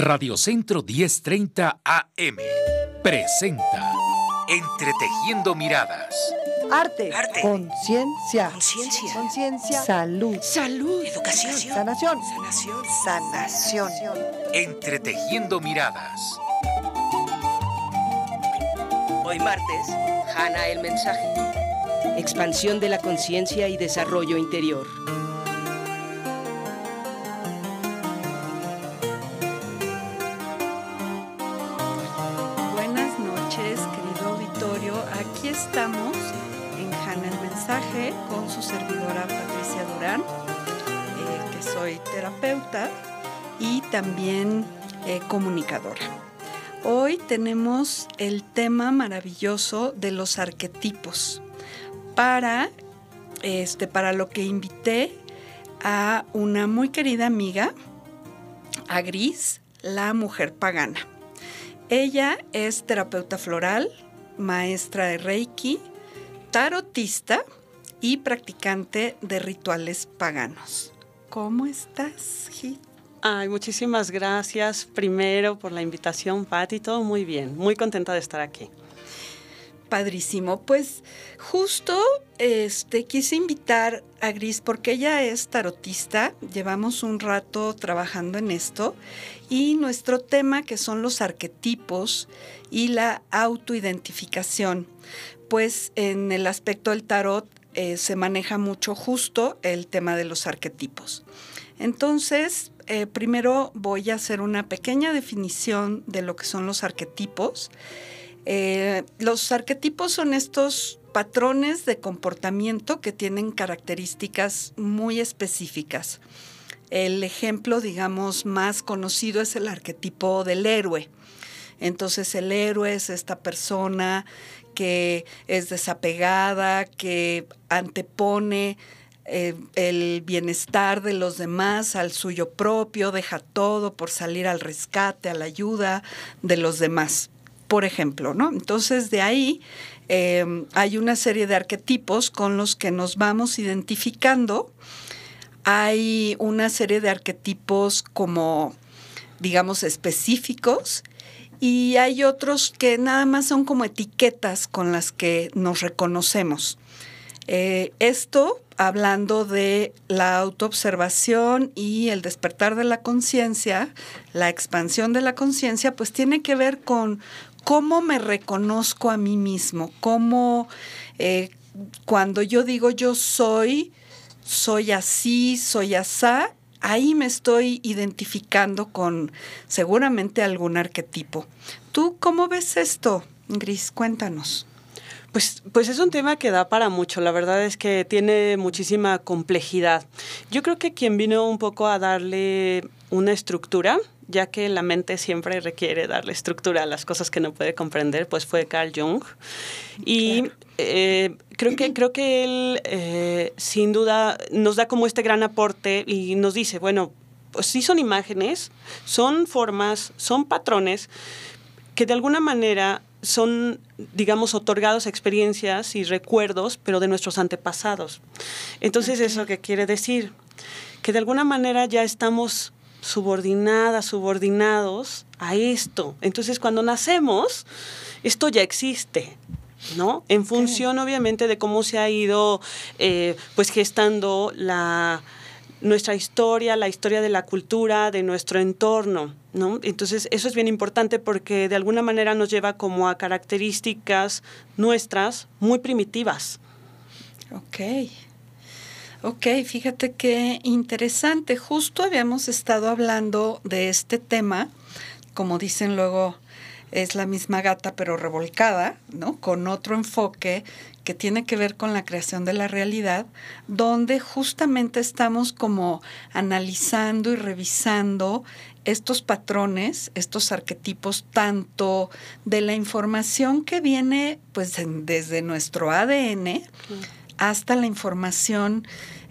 Radio Centro 1030 AM presenta Entretejiendo Miradas. Arte. Arte. Conciencia. Conciencia. Conciencia. Salud. Salud. Educación. Sanación. Sanación. Sanación. Entretejiendo Miradas. Hoy martes, Hanna el mensaje. Expansión de la conciencia y desarrollo interior. También eh, comunicadora. Hoy tenemos el tema maravilloso de los arquetipos. Para, este, para lo que invité a una muy querida amiga, a Gris, la mujer pagana. Ella es terapeuta floral, maestra de Reiki, tarotista y practicante de rituales paganos. ¿Cómo estás, Gil? Ay, muchísimas gracias primero por la invitación, Patti. Todo muy bien. Muy contenta de estar aquí. Padrísimo. Pues justo este quise invitar a Gris porque ella es tarotista. Llevamos un rato trabajando en esto y nuestro tema que son los arquetipos y la autoidentificación. Pues en el aspecto del tarot eh, se maneja mucho justo el tema de los arquetipos. Entonces, eh, primero voy a hacer una pequeña definición de lo que son los arquetipos. Eh, los arquetipos son estos patrones de comportamiento que tienen características muy específicas. El ejemplo, digamos, más conocido es el arquetipo del héroe. Entonces el héroe es esta persona que es desapegada, que antepone eh, el bienestar de los demás al suyo propio, deja todo por salir al rescate, a la ayuda de los demás por ejemplo, ¿no? Entonces de ahí eh, hay una serie de arquetipos con los que nos vamos identificando. Hay una serie de arquetipos como, digamos, específicos y hay otros que nada más son como etiquetas con las que nos reconocemos. Eh, esto hablando de la autoobservación y el despertar de la conciencia, la expansión de la conciencia, pues tiene que ver con cómo me reconozco a mí mismo, cómo eh, cuando yo digo yo soy, soy así, soy asá, ahí me estoy identificando con seguramente algún arquetipo. ¿Tú cómo ves esto, Gris? Cuéntanos. Pues, pues es un tema que da para mucho, la verdad es que tiene muchísima complejidad. Yo creo que quien vino un poco a darle una estructura, ya que la mente siempre requiere darle estructura a las cosas que no puede comprender, pues fue Carl Jung. Y eh, creo, que, creo que él, eh, sin duda, nos da como este gran aporte y nos dice, bueno, pues sí son imágenes, son formas, son patrones que de alguna manera son, digamos, otorgados experiencias y recuerdos, pero de nuestros antepasados. Entonces, okay. ¿eso qué quiere decir? Que de alguna manera ya estamos subordinadas, subordinados a esto. Entonces, cuando nacemos, esto ya existe. ¿no? En función, okay. obviamente, de cómo se ha ido eh, pues gestando la, nuestra historia, la historia de la cultura, de nuestro entorno, ¿no? Entonces, eso es bien importante porque de alguna manera nos lleva como a características nuestras muy primitivas. Ok. Ok, fíjate qué interesante. Justo habíamos estado hablando de este tema, como dicen luego, es la misma gata pero revolcada, ¿no? Con otro enfoque que tiene que ver con la creación de la realidad, donde justamente estamos como analizando y revisando estos patrones, estos arquetipos, tanto de la información que viene pues desde nuestro ADN hasta la información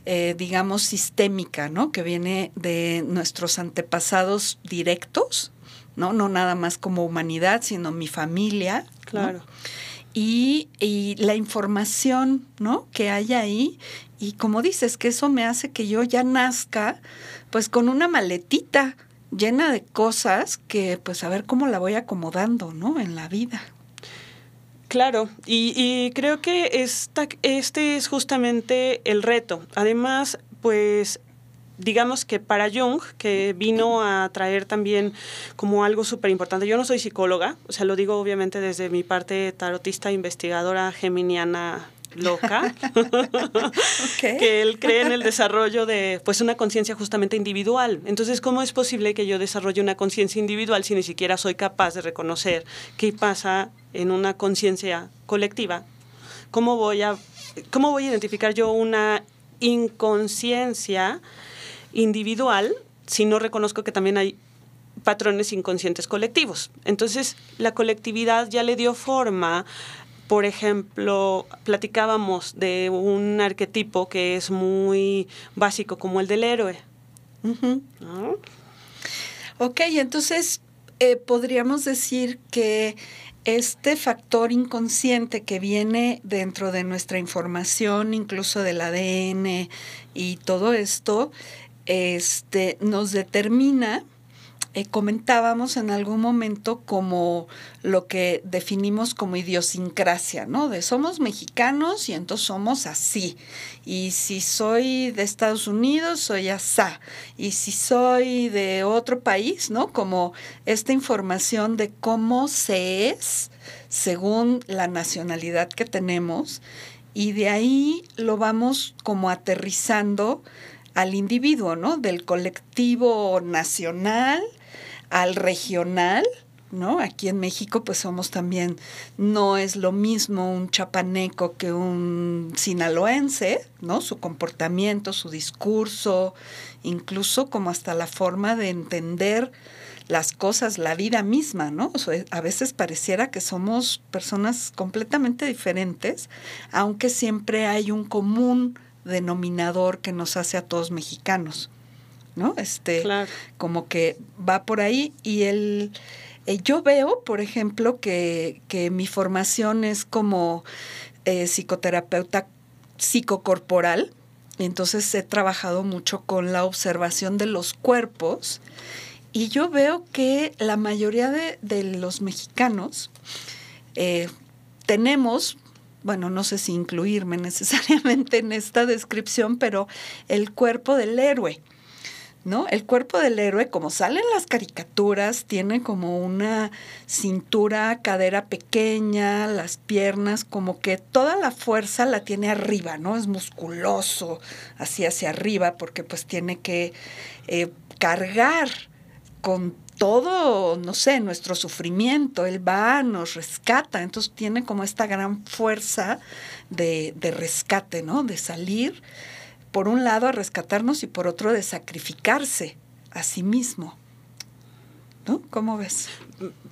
eh, digamos, sistémica, ¿no? Que viene de nuestros antepasados directos, ¿no? No nada más como humanidad, sino mi familia. Claro. ¿no? Y, y, la información, ¿no? Que hay ahí. Y como dices, que eso me hace que yo ya nazca, pues con una maletita llena de cosas que pues a ver cómo la voy acomodando, ¿no? En la vida. Claro, y, y creo que esta, este es justamente el reto. Además, pues digamos que para Jung, que vino a traer también como algo súper importante, yo no soy psicóloga, o sea, lo digo obviamente desde mi parte tarotista, investigadora geminiana loca, que él cree en el desarrollo de pues una conciencia justamente individual. Entonces, ¿cómo es posible que yo desarrolle una conciencia individual si ni siquiera soy capaz de reconocer qué pasa en una conciencia colectiva? ¿Cómo voy a cómo voy a identificar yo una inconsciencia individual si no reconozco que también hay patrones inconscientes colectivos? Entonces, la colectividad ya le dio forma por ejemplo, platicábamos de un arquetipo que es muy básico, como el del héroe. Ok, entonces eh, podríamos decir que este factor inconsciente que viene dentro de nuestra información, incluso del ADN y todo esto, este, nos determina eh, comentábamos en algún momento como lo que definimos como idiosincrasia, ¿no? De somos mexicanos y entonces somos así. Y si soy de Estados Unidos, soy asá. Y si soy de otro país, ¿no? Como esta información de cómo se es según la nacionalidad que tenemos. Y de ahí lo vamos como aterrizando al individuo, ¿no? Del colectivo nacional al regional, ¿no? Aquí en México pues somos también, no es lo mismo un chapaneco que un sinaloense, ¿no? Su comportamiento, su discurso, incluso como hasta la forma de entender las cosas, la vida misma, ¿no? a veces pareciera que somos personas completamente diferentes, aunque siempre hay un común denominador que nos hace a todos mexicanos. ¿no? Este, como que va por ahí y el, eh, yo veo, por ejemplo, que, mi formación es como eh, psicoterapeuta psicocorporal, entonces he trabajado mucho con la observación de los cuerpos y yo veo que la mayoría de, los mexicanos eh, tenemos bueno, no sé si incluirme necesariamente en esta descripción, pero el cuerpo del héroe. ¿no? El cuerpo del héroe, como salen las caricaturas, tiene como una cintura, cadera pequeña, las piernas, como que toda la fuerza la tiene arriba, ¿no? Es musculoso, así hacia arriba, porque pues tiene que eh, cargar con todo, no sé, nuestro sufrimiento, él va, nos rescata, entonces tiene como esta gran fuerza de, de rescate, ¿no? De salir por un lado a rescatarnos y por otro de sacrificarse a sí mismo. ¿No? ¿Cómo ves?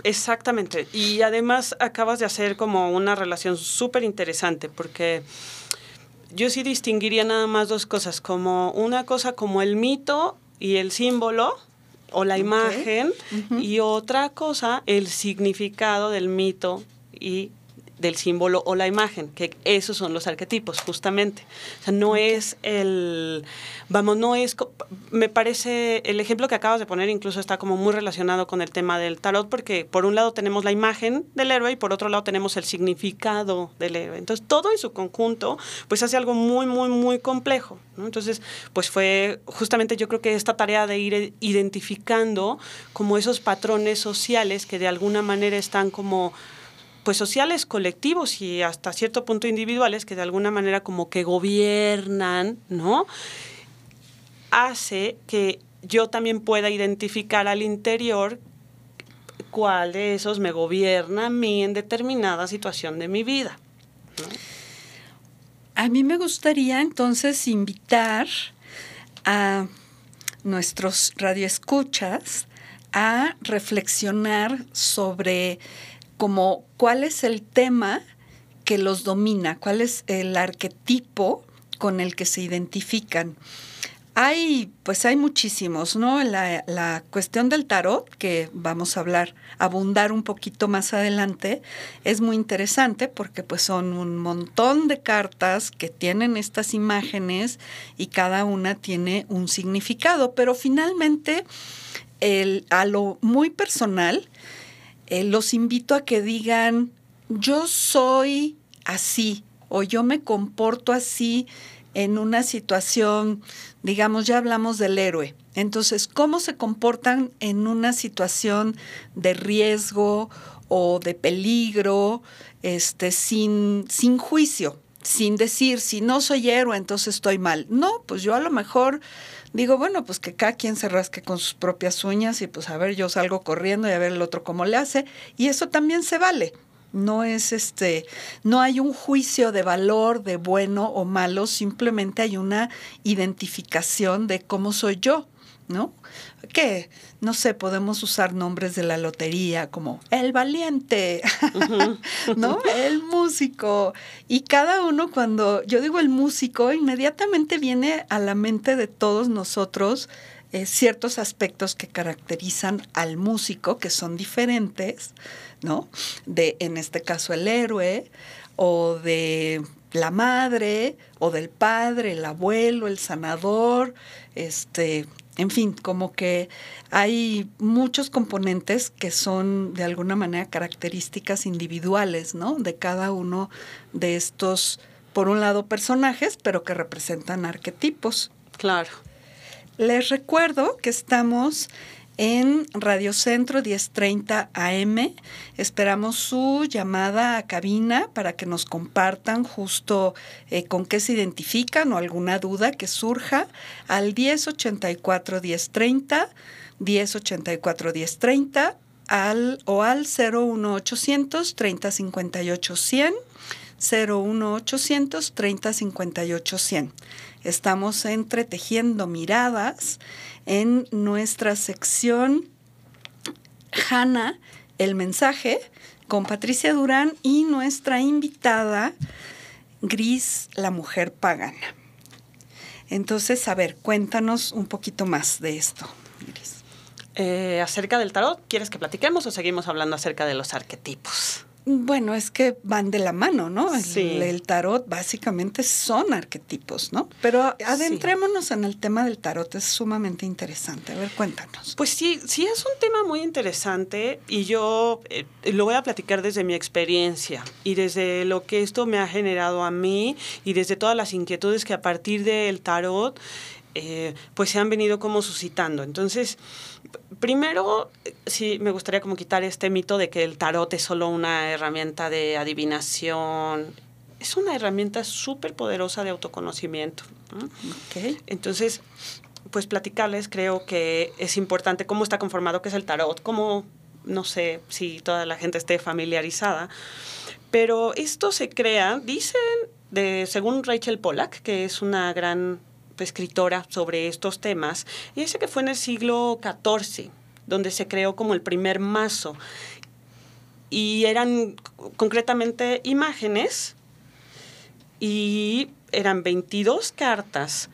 Exactamente. Y además acabas de hacer como una relación súper interesante porque yo sí distinguiría nada más dos cosas, como una cosa como el mito y el símbolo o la imagen y otra cosa el significado del mito y del símbolo o la imagen, que esos son los arquetipos, justamente. O sea, no es el, vamos, no es, me parece, el ejemplo que acabas de poner incluso está como muy relacionado con el tema del tarot, porque por un lado tenemos la imagen del héroe y por otro lado tenemos el significado del héroe. Entonces, todo en su conjunto, pues hace algo muy, muy, muy complejo. Entonces, pues fue justamente yo creo que esta tarea de ir identificando como esos patrones sociales que de alguna manera están como pues sociales, colectivos y hasta cierto punto individuales que de alguna manera como que gobiernan, ¿no? Hace que yo también pueda identificar al interior cuál de esos me gobierna a mí en determinada situación de mi vida. A mí me gustaría entonces invitar a nuestros radioescuchas a reflexionar sobre como cuál es el tema que los domina, cuál es el arquetipo con el que se identifican. Hay, pues hay muchísimos, ¿no? La, la, cuestión del tarot, que vamos a hablar, abundar un poquito más adelante, es muy interesante porque pues son un montón de cartas que tienen estas imágenes y cada una tiene un significado, pero finalmente el, a lo muy personal, eh, los invito a que digan, yo soy así o yo me comporto así en una situación, digamos, ya hablamos del héroe. Entonces, ¿cómo se comportan en una situación de riesgo o de peligro, este, sin, sin juicio, sin decir, si no soy héroe, entonces estoy mal? No, pues yo a lo mejor digo, bueno, pues que cada quien se rasque con sus propias uñas y pues a ver, yo salgo corriendo y a ver el otro cómo le hace, y eso también se vale. No es este, no hay un juicio de valor de bueno o malo, simplemente hay una identificación de cómo soy yo, ¿no? Que, no sé, podemos usar nombres de la lotería como el valiente, ¿no? El músico. Y cada uno cuando yo digo el músico, inmediatamente viene a la mente de todos nosotros eh, ciertos aspectos que caracterizan al músico, que son diferentes, ¿no? De, en este caso, el héroe, o de la madre, o del padre, el abuelo, el sanador, este, en fin, como que hay muchos componentes que son de alguna manera características individuales, ¿no? De cada uno de estos, por un lado, personajes, pero que representan arquetipos. Claro. Les recuerdo que estamos en Radio Centro 1030 AM. Esperamos su llamada a cabina para que nos compartan justo eh, con qué se identifican o alguna duda que surja al 1084 1030, 1084 1030 al, o al 01800 3058 100. 01800 3058 100. Estamos entretejiendo miradas en nuestra sección Hanna, el mensaje, con Patricia Durán y nuestra invitada Gris, la mujer pagana. Entonces, a ver, cuéntanos un poquito más de esto, Gris. Eh, acerca del tarot, ¿quieres que platiquemos o seguimos hablando acerca de los arquetipos? Bueno, es que van de la mano, ¿no? El, Sí. el tarot básicamente son arquetipos, ¿no? Pero adentrémonos en el tema del tarot, es sumamente interesante. A ver, cuéntanos. Pues sí, sí es un tema muy interesante y yo eh, lo voy a platicar desde mi experiencia y desde lo que esto me ha generado a mí y desde todas las inquietudes que a partir del tarot eh, pues se han venido como suscitando. Entonces, primero sí me gustaría como quitar este mito de que el tarot es solo una herramienta de adivinación. Es una herramienta súper poderosa de autoconocimiento. ¿no? Ok. Entonces, pues platicarles creo que es importante cómo está conformado, qué es el tarot, cómo, no sé si toda la gente esté familiarizada, pero esto se crea, dicen, de, según Rachel Pollack, que es una gran escritora sobre estos temas, y dice que fue en el siglo XIV donde se creó como el primer mazo. Y eran concretamente imágenes y eran 22 cartas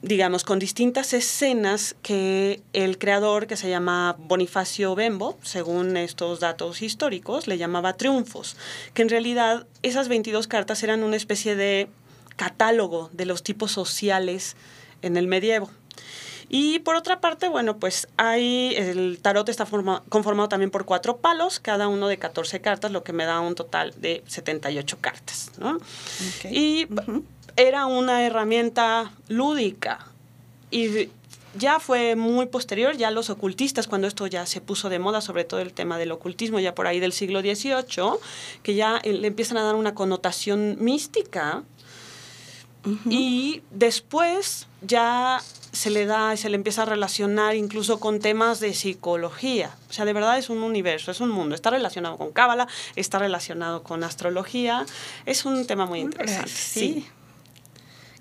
digamos, con distintas escenas que el creador, que se llama Bonifacio Bembo, según estos datos históricos, le llamaba triunfos, que en realidad esas 22 cartas eran una especie de catálogo de los tipos sociales en el medievo. Y por otra parte, bueno, pues hay, el tarot está forma, conformado también por cuatro palos, cada uno de 14 cartas, lo que me da un total de 78 cartas, ¿no? Y era una herramienta lúdica y ya fue muy posterior, ya los ocultistas, cuando esto ya se puso de moda, sobre todo el tema del ocultismo, ya por ahí del siglo XVIII, que ya eh, le empiezan a dar una connotación mística y después ya se le da, se le empieza a relacionar incluso con temas de psicología. O sea, de verdad es un universo, es un mundo. Está relacionado con cábala, está relacionado con astrología. Es un tema muy interesante. Sí.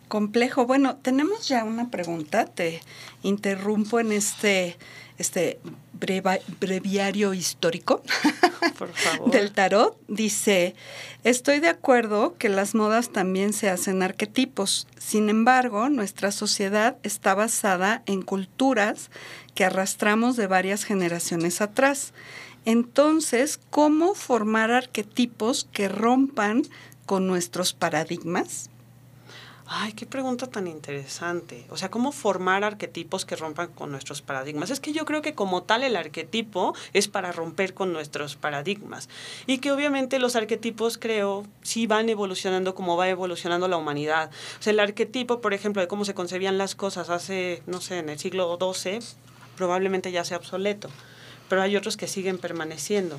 Complejo. Bueno, tenemos ya una pregunta. Te interrumpo en este, este breva- breviario histórico Por favor. del tarot. Dice, estoy de acuerdo que las modas también se hacen arquetipos. Sin embargo, nuestra sociedad está basada en culturas que arrastramos de varias generaciones atrás. Entonces, ¿cómo formar arquetipos que rompan con nuestros paradigmas? Ay, qué pregunta tan interesante. O sea, ¿cómo formar arquetipos que rompan con nuestros paradigmas? Es que yo creo que como tal el arquetipo es para romper con nuestros paradigmas. Y que obviamente los arquetipos, creo, sí van evolucionando como va evolucionando la humanidad. O sea, el arquetipo, por ejemplo, de cómo se concebían las cosas hace, no sé, en el siglo XII, probablemente ya sea obsoleto. Pero hay otros que siguen permaneciendo.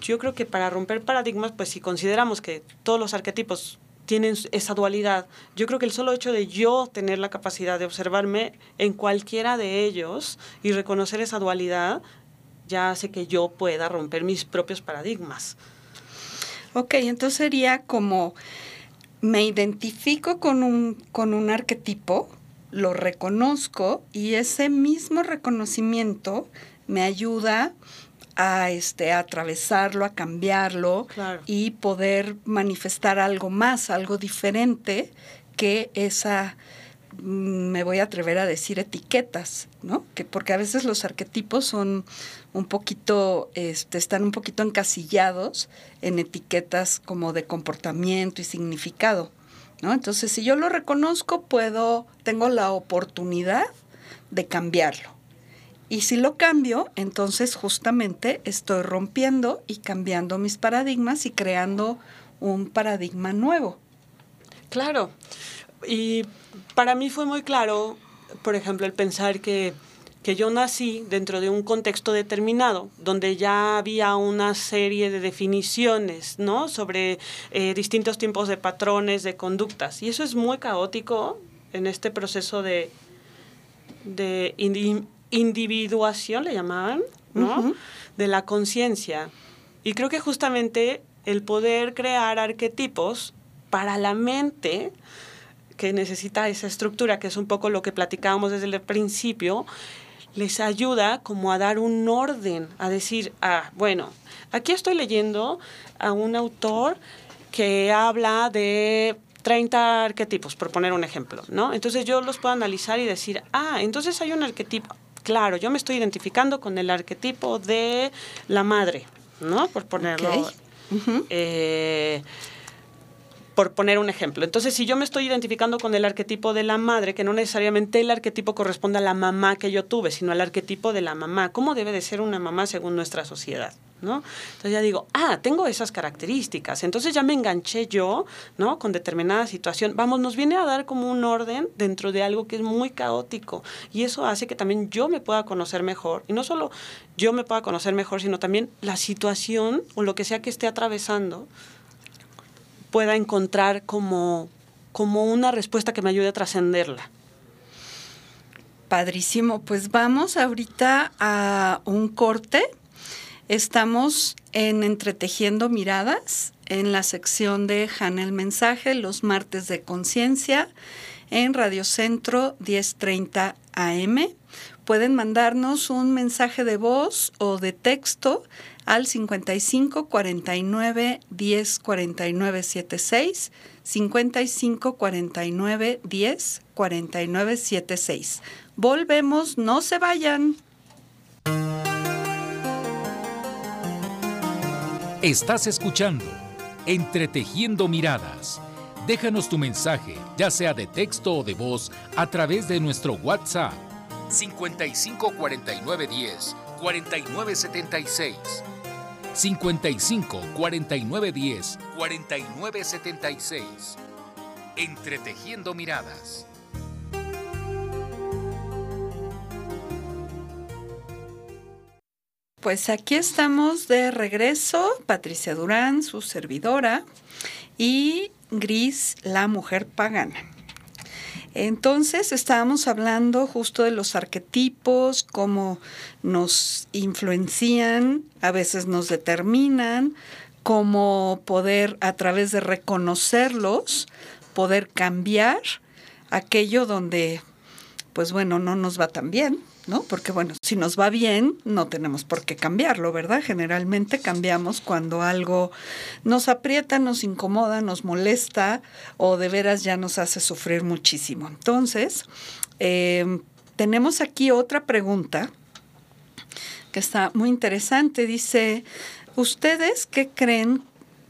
Yo creo que para romper paradigmas, pues si consideramos que todos los arquetipos tienen esa dualidad. Yo creo que el solo hecho de yo tener la capacidad de observarme en cualquiera de ellos y reconocer esa dualidad ya hace que yo pueda romper mis propios paradigmas. Ok, entonces sería como me identifico con un, con un arquetipo, lo reconozco y ese mismo reconocimiento me ayuda a este a atravesarlo, a cambiarlo y poder manifestar algo más, algo diferente que esa mm, me voy a atrever a decir etiquetas, ¿no? Que porque a veces los arquetipos son un poquito, este, están un poquito encasillados en etiquetas como de comportamiento y significado, ¿no? Entonces, si yo lo reconozco, puedo, tengo la oportunidad de cambiarlo. Y si lo cambio, entonces justamente estoy rompiendo y cambiando mis paradigmas y creando un paradigma nuevo. Claro. Y para mí fue muy claro, por ejemplo, el pensar que, yo nací dentro de un contexto determinado, donde ya había una serie de definiciones, ¿no? Sobre eh, distintos tipos de patrones, de conductas. Y eso es muy caótico en este proceso de, de individuación, le llamaban, ¿no? De la conciencia. Y creo que justamente el poder crear arquetipos para la mente, que necesita esa estructura, que es un poco lo que platicábamos desde el principio, les ayuda como a dar un orden, a decir, ah, bueno, aquí estoy leyendo a un autor que habla de 30 arquetipos, por poner un ejemplo, ¿no? Entonces yo los puedo analizar y decir, ah, entonces hay un arquetipo, claro, yo me estoy identificando con el arquetipo de la madre, ¿no? Por ponerlo. Eh, por poner un ejemplo. Entonces, si yo me estoy identificando con el arquetipo de la madre, que no necesariamente el arquetipo corresponde a la mamá que yo tuve, sino al arquetipo de la mamá, ¿cómo debe de ser una mamá según nuestra sociedad? Entonces ya digo, ah, tengo esas características. Entonces ya me enganché yo, ¿no? Con determinada situación. Vamos, nos viene a dar como un orden dentro de algo que es muy caótico. Y eso hace que también yo me pueda conocer mejor. Y no solo yo me pueda conocer mejor, sino también la situación o lo que sea que esté atravesando pueda encontrar como, como una respuesta que me ayude a trascenderla. Padrísimo, pues vamos ahorita a un corte Estamos en Entretejiendo Miradas, en la sección de Hanna el Mensaje, los martes de conciencia, en Radio Centro 1030 AM. Pueden mandarnos un mensaje de voz o de texto al 55 49 10 49 76 55 49 10 49 76. Volvemos, no se vayan. Estás escuchando Entretejiendo Miradas. Déjanos tu mensaje, ya sea de texto o de voz, a través de nuestro WhatsApp 55 49 10 49 76. 55 49 10 49 76. Entretejiendo Miradas. Pues aquí estamos de regreso, Patricia Durán, su servidora, y Gris, la mujer pagana. Entonces estábamos hablando justo de los arquetipos, cómo nos influencian, a veces nos determinan, cómo poder a través de reconocerlos, poder cambiar aquello donde, pues bueno, no nos va tan bien, ¿no? Porque bueno, si nos va bien, no tenemos por qué cambiarlo, ¿verdad? Generalmente cambiamos cuando algo nos aprieta, nos incomoda, nos molesta o de veras ya nos hace sufrir muchísimo. Entonces, em, tenemos aquí otra pregunta que está muy interesante. Dice, ¿ustedes qué creen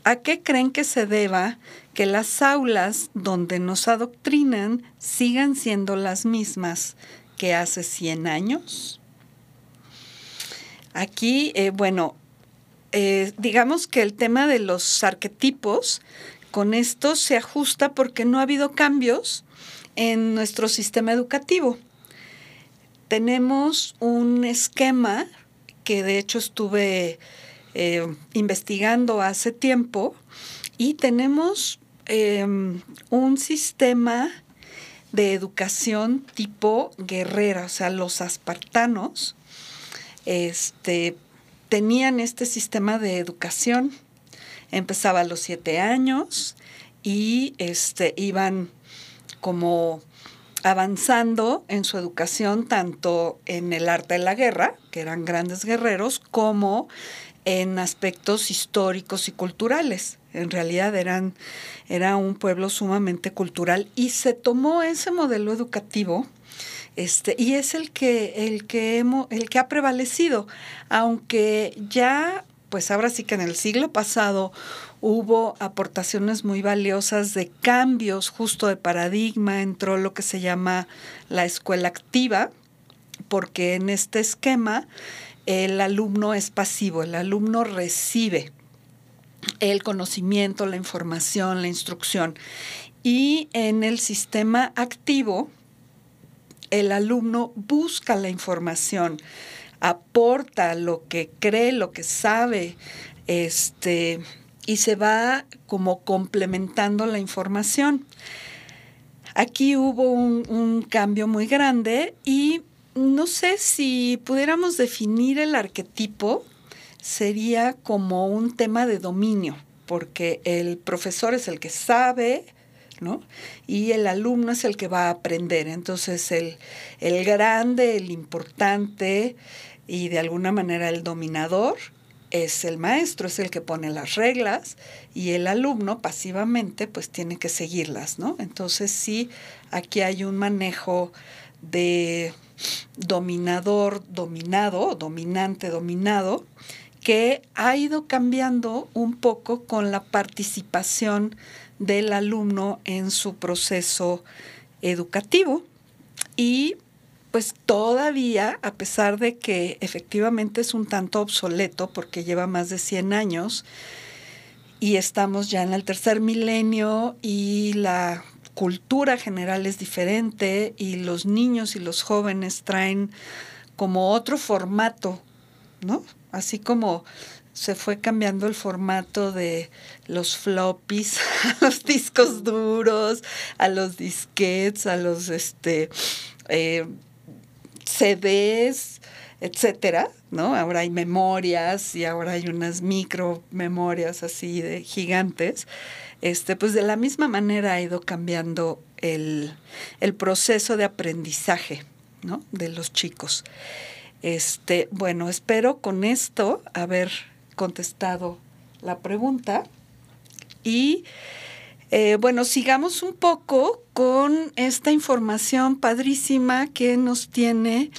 ¿a qué creen que se deba que las aulas donde nos adoctrinan sigan siendo las mismas que hace 100 años? Aquí, eh, bueno, eh, digamos que el tema de los arquetipos con esto se ajusta porque no ha habido cambios en nuestro sistema educativo. Tenemos un esquema que de hecho estuve eh, investigando hace tiempo y tenemos em, un sistema de educación tipo guerrera, o sea, los espartanos este, tenían este sistema de educación. Empezaba a los siete años y este, iban como avanzando en su educación tanto en el arte de la guerra, que eran grandes guerreros, como en aspectos históricos y culturales. En realidad eran, era un pueblo sumamente cultural y se tomó ese modelo educativo este, y es el que, el que hemos, el que ha prevalecido, aunque ya, pues ahora sí que en el siglo pasado hubo aportaciones muy valiosas de cambios justo de paradigma, entró lo que se llama la escuela activa, porque en este esquema el alumno es pasivo, el alumno recibe el conocimiento, la información, la instrucción. Y en el sistema activo, el alumno busca la información, aporta lo que cree, lo que sabe, este, y se va como complementando la información. Aquí hubo un, un cambio muy grande y no sé si pudiéramos definir el arquetipo, sería como un tema de dominio, porque el profesor es el que sabe, ¿no? Y el alumno es el que va a aprender. Entonces, el, el grande, el importante y de alguna manera el dominador es el maestro, es el que pone las reglas y el alumno pasivamente pues tiene que seguirlas, ¿no? Entonces sí, aquí hay un manejo de dominador, dominado, dominante, dominado, que ha ido cambiando un poco con la participación del alumno en su proceso educativo y pues todavía, a pesar de que efectivamente es un tanto obsoleto porque lleva más de 100 años y estamos ya en el tercer milenio y la cultura general es diferente y los niños y los jóvenes traen como otro formato, ¿no? Así como se fue cambiando el formato de los floppies a los discos duros, a los disquets, a los este, eh, CDs, etcétera, ¿no? Ahora hay memorias y ahora hay unas micro memorias así de gigantes. Este, pues de la misma manera ha ido cambiando el, el proceso de aprendizaje, ¿no? De los chicos. Este, bueno, espero con esto haber contestado la pregunta. Y eh, bueno, sigamos un poco con esta información padrísima que nos tiene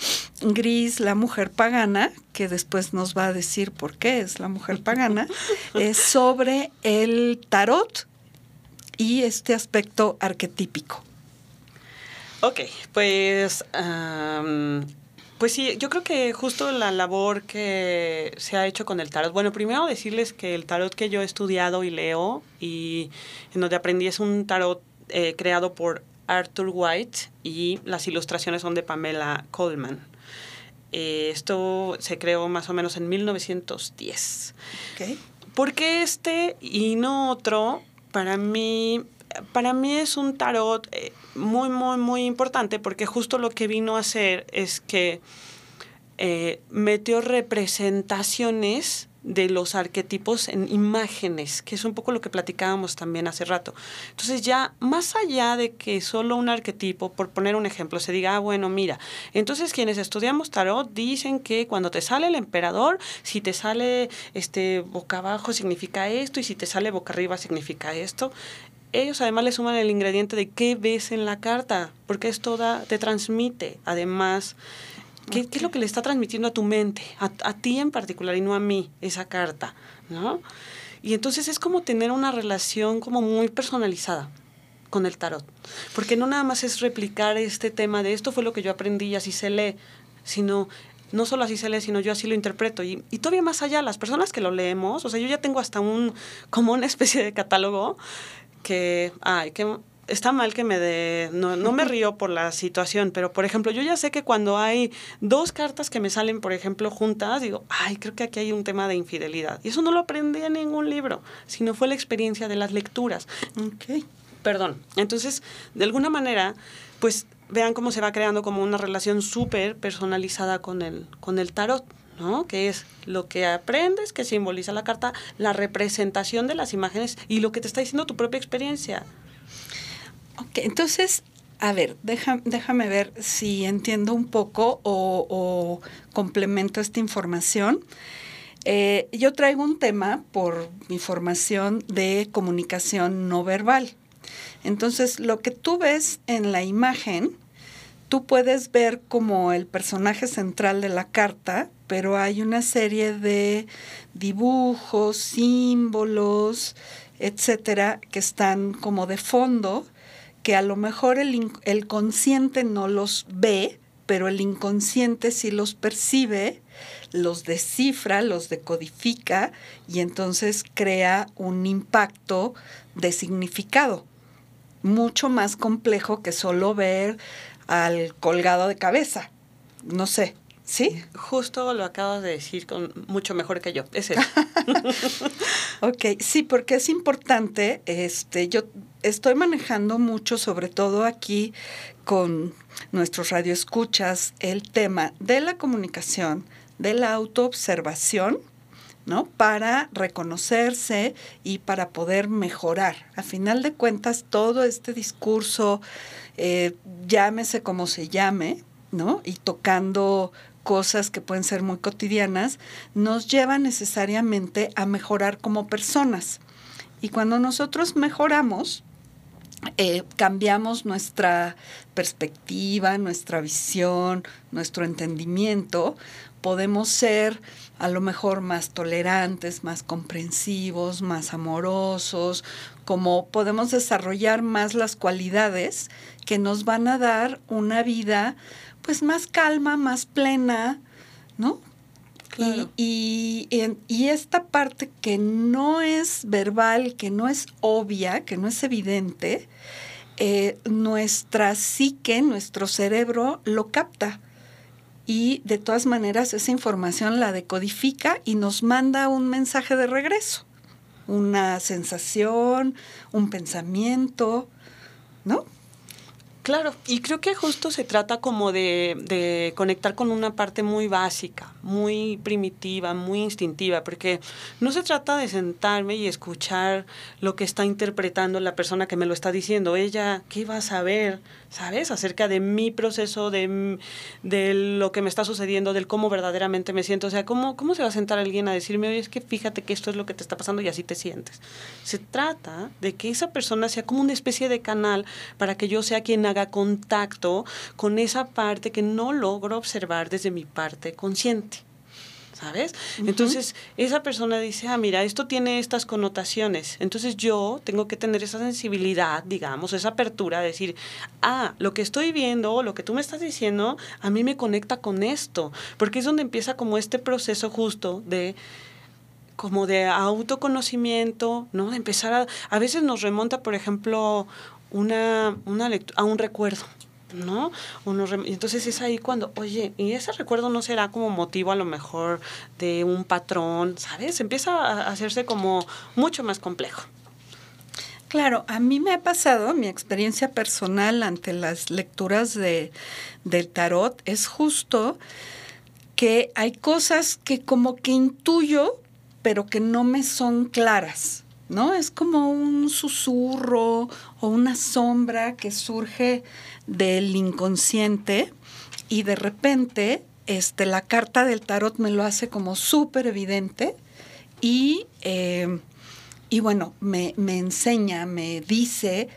Gris, la mujer pagana, que después nos va a decir por qué es la mujer pagana, es sobre el tarot y este aspecto arquetípico. Ok, pues pues sí, yo creo que justo la labor que se ha hecho con el tarot. Bueno, primero decirles que el tarot que yo he estudiado y leo y en donde aprendí es un tarot eh, creado por Arthur White y las ilustraciones son de Pamela Coleman. Eh, esto se creó más o menos en 1910. Okay. ¿Por qué este y no otro? Para mí para mí es un tarot eh, muy, muy, muy importante porque justo lo que vino a hacer es que eh, metió representaciones de los arquetipos en imágenes, que es un poco lo que platicábamos también hace rato. Entonces ya más allá de que solo un arquetipo, por poner un ejemplo, se diga, ah, bueno, mira, entonces quienes estudiamos tarot dicen que cuando te sale el emperador, si te sale este boca abajo significa esto y si te sale boca arriba significa esto ellos además le suman el ingrediente de qué ves en la carta, porque esto te transmite, además, ¿qué, es lo que le está transmitiendo a tu mente, a, ti en particular y no a mí, esa carta, ¿no? Y entonces es como tener una relación como muy personalizada con el tarot. Porque no nada más es replicar este tema de esto fue lo que yo aprendí y así se lee, sino no solo así se lee, sino yo así lo interpreto. Y, y, todavía más allá, las personas que lo leemos, o sea, yo ya tengo hasta un, como una especie de catálogo que, ay, que está mal que me dé, no, no, me río por la situación, pero por ejemplo, yo ya sé que cuando hay dos cartas que me salen, por ejemplo, juntas, digo, ay, creo que aquí hay un tema de infidelidad. Y eso no lo aprendí en ningún libro, sino fue la experiencia de las lecturas. Ok. Perdón. Entonces, de alguna manera, pues vean cómo se va creando como una relación súper personalizada con el, con el tarot. ¿No? Que es lo que aprendes, que simboliza la carta, la representación de las imágenes y lo que te está diciendo tu propia experiencia. Ok, entonces, a ver, deja, déjame ver si entiendo un poco o, complemento esta información. Eh, yo traigo un tema por mi formación de comunicación no verbal. Entonces, lo que tú ves en la imagen, tú puedes ver como el personaje central de la carta, pero hay una serie de dibujos, símbolos, etcétera, que están como de fondo que a lo mejor el, el, consciente no los ve, pero el inconsciente sí los percibe, los descifra, los decodifica y entonces crea un impacto de significado mucho más complejo que solo ver al colgado de cabeza. No sé, ¿Sí? Justo lo acabas de decir con mucho mejor que yo. Es eso. ok, sí, porque es importante. Este, yo estoy manejando mucho, sobre todo aquí con nuestros radioescuchas, el tema de la comunicación, de la autoobservación, ¿no? Para reconocerse y para poder mejorar. A final de cuentas, todo este discurso, eh, llámese como se llame, ¿no? Y tocando cosas que pueden ser muy cotidianas, nos lleva necesariamente a mejorar como personas. Y cuando nosotros mejoramos, eh, cambiamos nuestra perspectiva, nuestra visión, nuestro entendimiento, podemos ser a lo mejor más tolerantes, más comprensivos, más amorosos, como podemos desarrollar más las cualidades que nos van a dar una vida pues más calma, más plena, ¿no? Y, y, esta parte que no es verbal, que no es obvia, que no es evidente, eh, nuestra psique, nuestro cerebro lo capta. Y de todas maneras esa información la decodifica y nos manda un mensaje de regreso, una sensación, un pensamiento, ¿no? Claro, y creo que justo se trata como de, de, conectar con una parte muy básica, muy primitiva, muy instintiva, porque no se trata de sentarme y escuchar lo que está interpretando la persona que me lo está diciendo. Ella, ¿qué va a saber? ¿Sabes? Acerca de mi proceso, de, de lo que me está sucediendo, del cómo verdaderamente me siento. O sea, ¿cómo, ¿cómo se va a sentar alguien a decirme, oye, es que fíjate que esto es lo que te está pasando y así te sientes? Se trata de que esa persona sea como una especie de canal para que yo sea quien haga contacto con esa parte que no logro observar desde mi parte consciente. ¿Sabes? Entonces, esa persona dice, ah, mira, esto tiene estas connotaciones. Entonces yo tengo que tener esa sensibilidad, digamos, esa apertura, de decir, ah, lo que estoy viendo, lo que tú me estás diciendo, a mí me conecta con esto, porque es donde empieza como este proceso justo de como de autoconocimiento, ¿no? De empezar a... A veces nos remonta, por ejemplo, una, una a un recuerdo, ¿no? Entonces es ahí cuando, oye, y ese recuerdo no será como motivo a lo mejor de un patrón, ¿sabes? Empieza a hacerse como mucho más complejo. Claro, a mí me ha pasado, mi experiencia personal ante las lecturas de, del tarot es justo que hay cosas que como que intuyo, pero que no me son claras. ¿no? Es como un susurro una sombra que surge del inconsciente y de repente este, la carta del tarot me lo hace como súper evidente y, eh, y bueno, me, me, enseña, me dice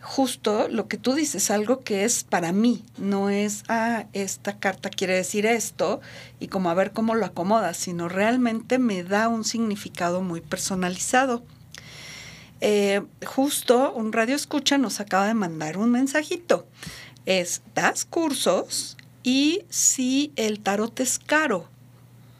justo lo que tú dices, algo que es para mí, no es, ah, esta carta quiere decir esto y como a ver cómo lo acomoda, sino realmente me da un significado muy personalizado. Eh, justo un radio escucha nos acaba de mandar un mensajito. Es, das cursos y si el tarot es caro,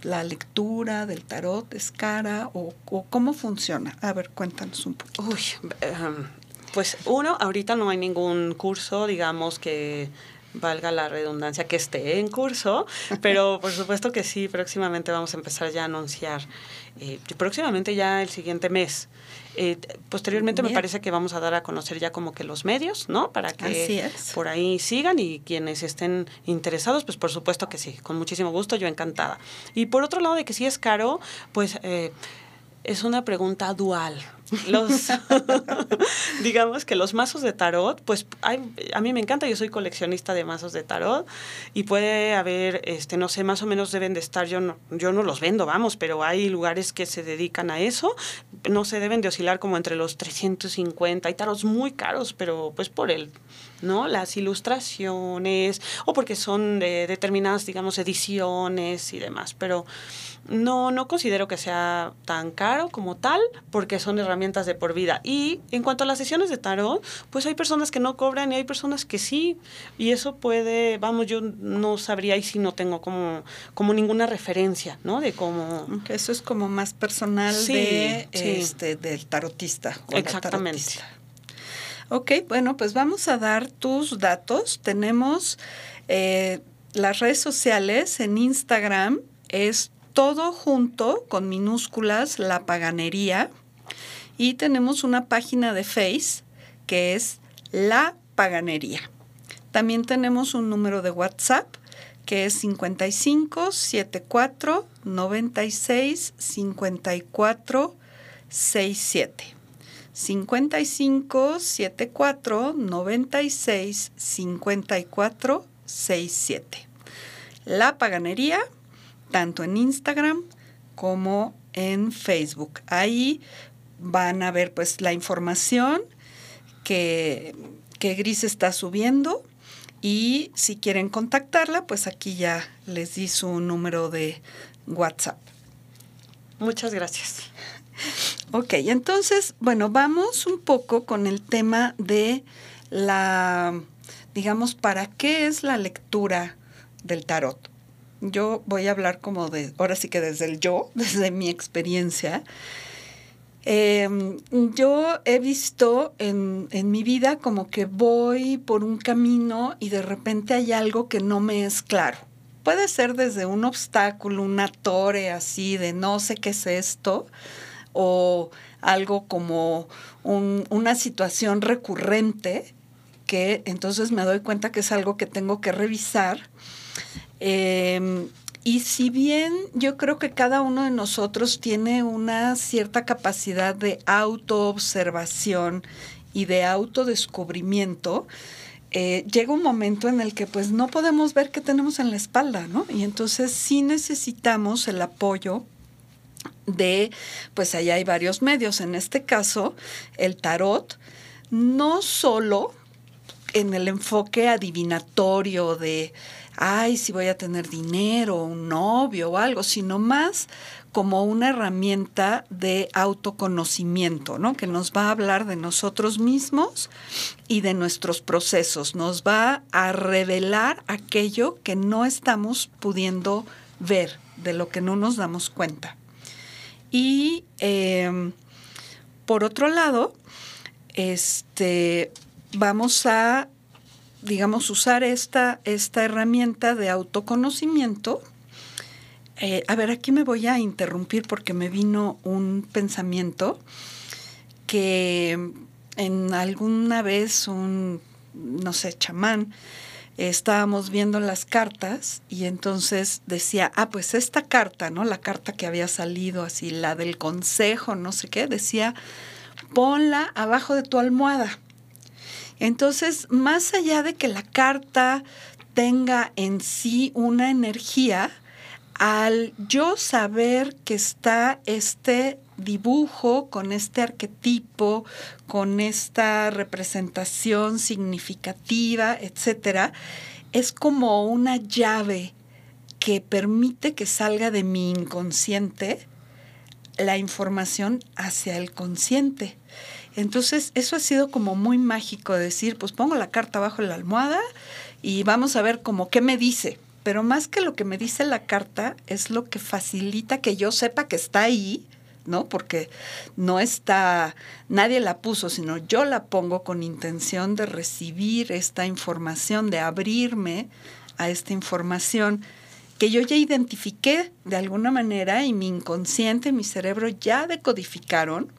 la lectura del tarot es cara o, cómo funciona. A ver, cuéntanos un poco. Uy, em, pues uno, ahorita no hay ningún curso, digamos que valga la redundancia, que esté en curso, pero por supuesto que sí, próximamente vamos a empezar ya a anunciar, eh, próximamente ya el siguiente mes. Eh, posteriormente me parece que vamos a dar a conocer ya como que los medios, ¿no? Para que por ahí sigan y quienes estén interesados, pues por supuesto que sí, con muchísimo gusto, yo encantada. Y por otro lado, de que sí es caro, pues... Eh, es una pregunta dual. Los, digamos que los mazos de tarot, pues a mí me encanta, yo soy coleccionista de mazos de tarot y puede haber, este, no sé, más o menos deben de estar, yo no, yo no los vendo, vamos, pero hay lugares que se dedican a eso, no se deben de oscilar como entre los 350, hay tarots muy caros, pero pues por el ¿no? Las ilustraciones o porque son de determinadas, digamos, ediciones y demás, pero no, no considero que sea tan caro como tal, porque son herramientas de por vida. Y en cuanto a las sesiones de tarot, pues hay personas que no cobran y hay personas que sí. Y eso puede, vamos, yo no sabría y si no tengo como, como ninguna referencia, ¿no? De cómo... Eso es como más personal de, Este, del tarotista. Exactamente. Ok, bueno, pues vamos a dar tus datos. Tenemos eh, las redes sociales en Instagram, es todo junto con minúsculas La Paganería. Y tenemos una página de Face que es La Paganería. También tenemos un número de WhatsApp que es 55 74 96 54 67. 55 74 96 54 67. La Paganería tanto en Instagram como en Facebook. Ahí van a ver pues la información que, que Gris está subiendo y si quieren contactarla, pues aquí ya les di su número de WhatsApp. Muchas gracias. Ok, entonces, bueno, vamos un poco con el tema de la, digamos, ¿para qué es la lectura del tarot? yo voy a hablar como de, ahora sí que desde el yo, desde mi experiencia. Em, yo he visto en, en, mi vida como que voy por un camino y de repente hay algo que no me es claro. Puede ser desde un obstáculo, una torre así de no sé qué es esto, o algo como una situación recurrente que entonces me doy cuenta que es algo que tengo que revisar Em, y si bien yo creo que cada uno de nosotros tiene una cierta capacidad de autoobservación y de autodescubrimiento, eh, llega un momento en el que pues no podemos ver qué tenemos en la espalda, ¿no? Y entonces sí necesitamos el apoyo de, pues allá hay varios medios, en este caso el tarot, no solo en el enfoque adivinatorio de ay, si voy a tener dinero, un novio o algo, sino más como una herramienta de autoconocimiento, ¿no? Que nos va a hablar de nosotros mismos y de nuestros procesos, nos va a revelar aquello que no estamos pudiendo ver, de lo que no nos damos cuenta. Y em, por otro lado, este, vamos a digamos, usar esta, esta herramienta de autoconocimiento. Eh, a ver, aquí me voy a interrumpir porque me vino un pensamiento que en alguna vez un, no sé, chamán, estábamos viendo las cartas y entonces decía, ah, pues esta carta, ¿no? La carta que había salido así, la del consejo, no sé qué, decía, ponla abajo de tu almohada. Entonces, más allá de que la carta tenga en sí una energía, al yo saber que está este dibujo con este arquetipo, con esta representación significativa, etcétera, es como una llave que permite que salga de mi inconsciente la información hacia el consciente. Entonces, eso ha sido como muy mágico decir, pues pongo la carta bajo la almohada y vamos a ver como qué me dice. Pero más que lo que me dice la carta, es lo que facilita que yo sepa que está ahí, ¿no? Porque no está, nadie la puso, sino yo la pongo con intención de recibir esta información, de abrirme a esta información que yo ya identifiqué de alguna manera y mi inconsciente, mi cerebro ya decodificaron,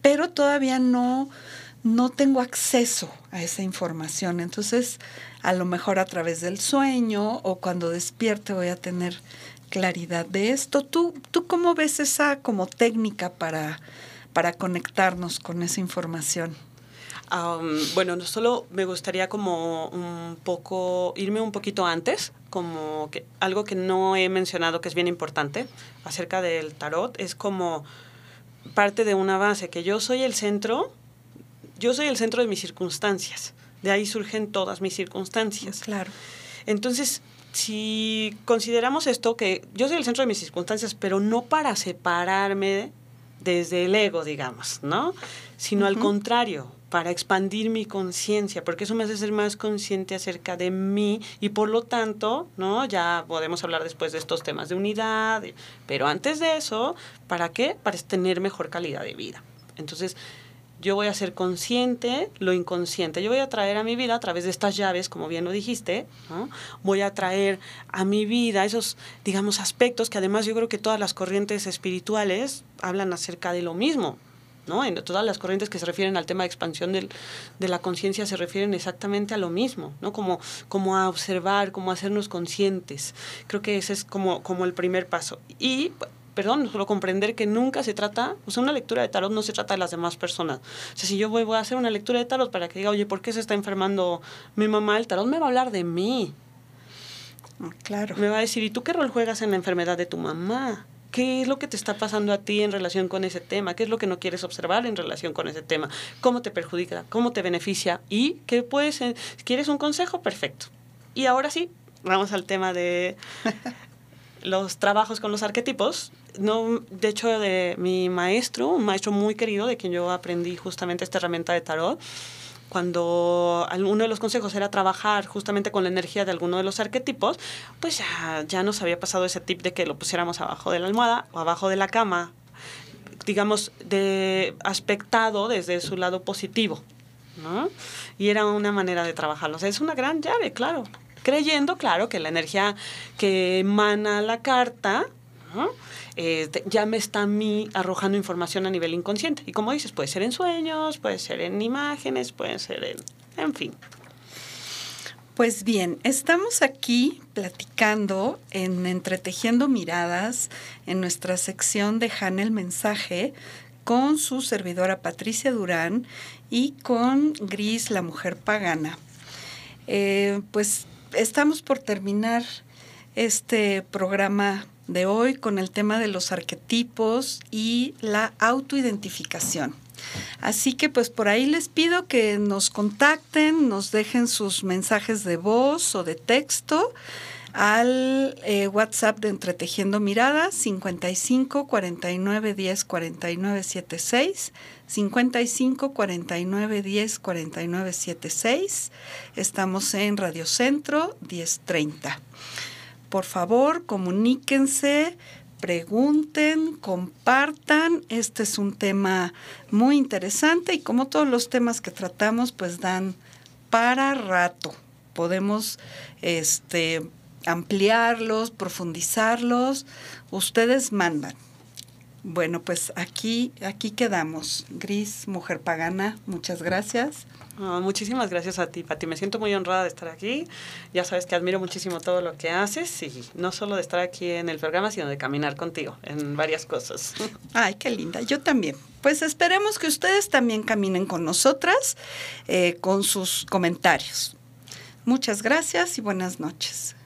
pero todavía no, no tengo acceso a esa información. Entonces, a lo mejor a través del sueño o cuando despierte voy a tener claridad de esto. ¿Tú, tú cómo ves esa como técnica para, para conectarnos con esa información? bueno, no solo me gustaría como un poco, irme un poquito antes, como que algo que no he mencionado que es bien importante acerca del tarot, es como parte de una base, que yo soy el centro, yo soy el centro de mis circunstancias, de ahí surgen todas mis circunstancias. Claro. Entonces, si consideramos esto, que yo soy el centro de mis circunstancias, pero no para separarme desde el ego, digamos, ¿no? Sino al contrario, para expandir mi conciencia, porque eso me hace ser más consciente acerca de mí y por lo tanto, ¿no? Ya podemos hablar después de estos temas de unidad, pero antes de eso, ¿para qué? Para tener mejor calidad de vida. Entonces, yo voy a ser consciente lo inconsciente. Yo voy a traer a mi vida a través de estas llaves, como bien lo dijiste, voy a traer a mi vida esos, digamos, aspectos que además yo creo que todas las corrientes espirituales hablan acerca de lo mismo. ¿no? En todas las corrientes que se refieren al tema de expansión del, de la conciencia se refieren exactamente a lo mismo, ¿no? Como, como a observar, como a hacernos conscientes. Creo que ese es como, como el primer paso. Y perdón, solo comprender que nunca se trata, o sea, una lectura de tarot no se trata de las demás personas. O sea, si yo voy, voy a hacer una lectura de tarot para que diga, oye, ¿por qué se está enfermando mi mamá? El tarot me va a hablar de mí. Claro. Me va a decir, ¿y tú qué rol juegas en la enfermedad de tu mamá? ¿Qué es lo que te está pasando a ti en relación con ese tema? ¿Qué es lo que no quieres observar en relación con ese tema? ¿Cómo te perjudica? ¿Cómo te beneficia? ¿Y qué puedes? Si quieres un consejo, perfecto. Y ahora sí, vamos al tema de los trabajos con los arquetipos. No, de hecho, de mi maestro, un maestro muy querido, de quien yo aprendí justamente esta herramienta de tarot, cuando uno de los consejos era trabajar justamente con la energía de alguno de los arquetipos, pues ya, ya nos había pasado ese tip de que lo pusiéramos abajo de la almohada o abajo de la cama, digamos, de aspectado desde su lado positivo. ¿no? Y era una manera de trabajarlo. O sea, es una gran llave, claro. Creyendo, claro, que la energía que emana la carta eh, ya me está a mí arrojando información a nivel inconsciente. Y como dices, puede ser en sueños, puede ser en imágenes, puede ser en... En fin. Pues bien, estamos aquí platicando en Entretejiendo Miradas, en nuestra sección de Hanna el Mensaje, con su servidora Patricia Durán y con Gris, la mujer pagana. Eh, pues estamos por terminar este programa de hoy con el tema de los arquetipos y la autoidentificación. Así que pues por ahí les pido que nos contacten, nos dejen sus mensajes de voz o de texto al eh, WhatsApp de Entretejiendo Miradas 55 49 10 49 76 55 49 10 49 76 estamos en Radio Centro 1030 por favor, comuníquense, pregunten, compartan. Este es un tema muy interesante y como todos los temas que tratamos, pues dan para rato. Podemos este, ampliarlos, profundizarlos. Ustedes mandan. Bueno, pues aquí, aquí quedamos. Gris, mujer pagana, muchas gracias. Muchísimas gracias a ti, Pati. Me siento muy honrada de estar aquí. Ya sabes que admiro muchísimo todo lo que haces y no solo de estar aquí en el programa, sino de caminar contigo en varias cosas. Ay, qué linda. Yo también. Pues esperemos que ustedes también caminen con nosotras eh, con sus comentarios. Muchas gracias y buenas noches.